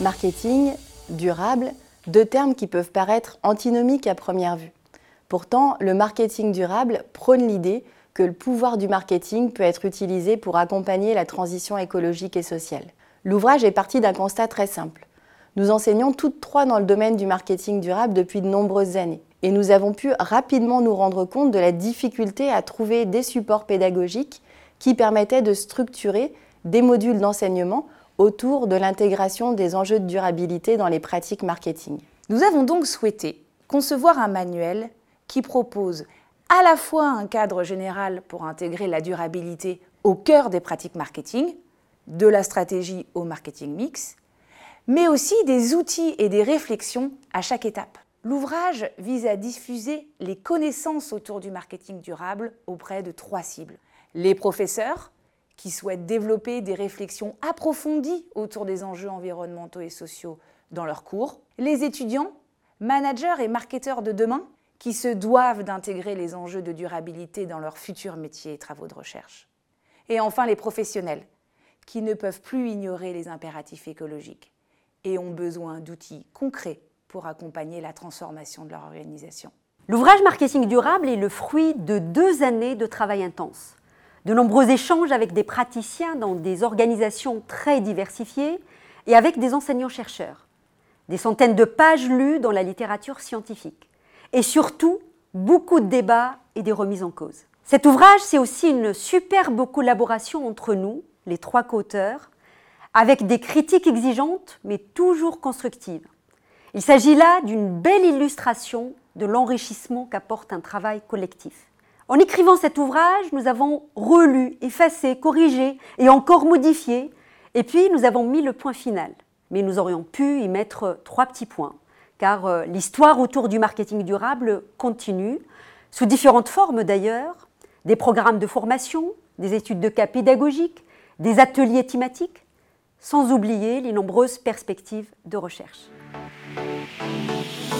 Marketing, durable, deux termes qui peuvent paraître antinomiques à première vue. Pourtant, le marketing durable prône l'idée que le pouvoir du marketing peut être utilisé pour accompagner la transition écologique et sociale. L'ouvrage est parti d'un constat très simple. Nous enseignons toutes trois dans le domaine du marketing durable depuis de nombreuses années et nous avons pu rapidement nous rendre compte de la difficulté à trouver des supports pédagogiques qui permettaient de structurer des modules d'enseignement autour de l'intégration des enjeux de durabilité dans les pratiques marketing. Nous avons donc souhaité concevoir un manuel qui propose à la fois un cadre général pour intégrer la durabilité au cœur des pratiques marketing, de la stratégie au marketing mix, mais aussi des outils et des réflexions à chaque étape. L'ouvrage vise à diffuser les connaissances autour du marketing durable auprès de trois cibles. Les professeurs, qui souhaitent développer des réflexions approfondies autour des enjeux environnementaux et sociaux dans leurs cours, les étudiants, managers et marketeurs de demain, qui se doivent d'intégrer les enjeux de durabilité dans leurs futurs métiers et travaux de recherche. Et enfin les professionnels, qui ne peuvent plus ignorer les impératifs écologiques et ont besoin d'outils concrets pour accompagner la transformation de leur organisation. L'ouvrage Marketing durable est le fruit de deux années de travail intense de nombreux échanges avec des praticiens dans des organisations très diversifiées et avec des enseignants-chercheurs, des centaines de pages lues dans la littérature scientifique, et surtout beaucoup de débats et des remises en cause. Cet ouvrage, c'est aussi une superbe collaboration entre nous, les trois co-auteurs, avec des critiques exigeantes mais toujours constructives. Il s'agit là d'une belle illustration de l'enrichissement qu'apporte un travail collectif. En écrivant cet ouvrage, nous avons relu, effacé, corrigé et encore modifié, et puis nous avons mis le point final. Mais nous aurions pu y mettre trois petits points, car euh, l'histoire autour du marketing durable continue, sous différentes formes d'ailleurs, des programmes de formation, des études de cas pédagogiques, des ateliers thématiques, sans oublier les nombreuses perspectives de recherche. Thank you.